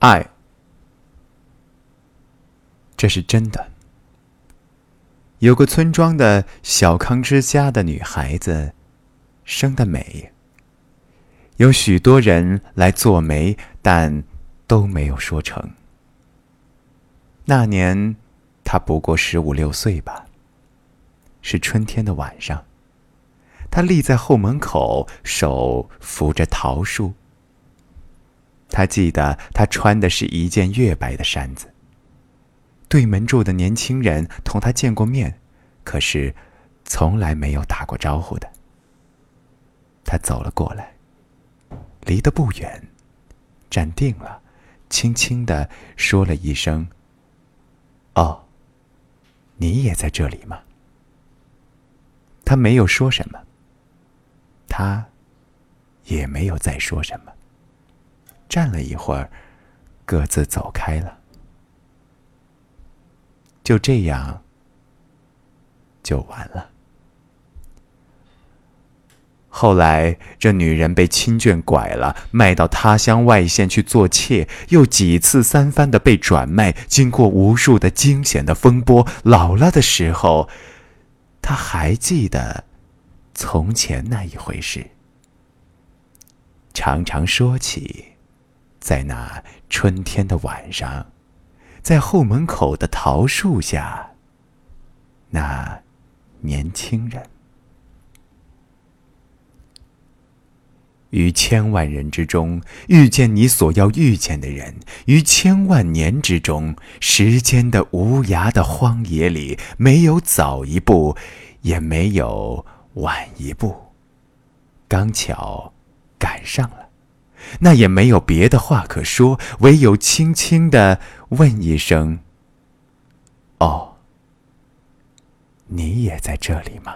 爱，这是真的。有个村庄的小康之家的女孩子，生得美。有许多人来做媒，但都没有说成。那年，她不过十五六岁吧。是春天的晚上，她立在后门口，手扶着桃树。他记得，他穿的是一件月白的衫子。对门住的年轻人同他见过面，可是从来没有打过招呼的。他走了过来，离得不远，站定了，轻轻的说了一声：“哦，你也在这里吗？”他没有说什么，他也没有再说什么。站了一会儿，各自走开了。就这样，就完了。后来，这女人被亲眷拐了，卖到他乡外县去做妾，又几次三番的被转卖，经过无数的惊险的风波。老了的时候，她还记得从前那一回事，常常说起，在那春天的晚上。在后门口的桃树下，那年轻人，于千万人之中遇见你所要遇见的人，于千万年之中，时间的无涯的荒野里，没有早一步，也没有晚一步，刚巧赶上了。那也没有别的话可说，唯有轻轻的问一声：“哦，你也在这里吗？”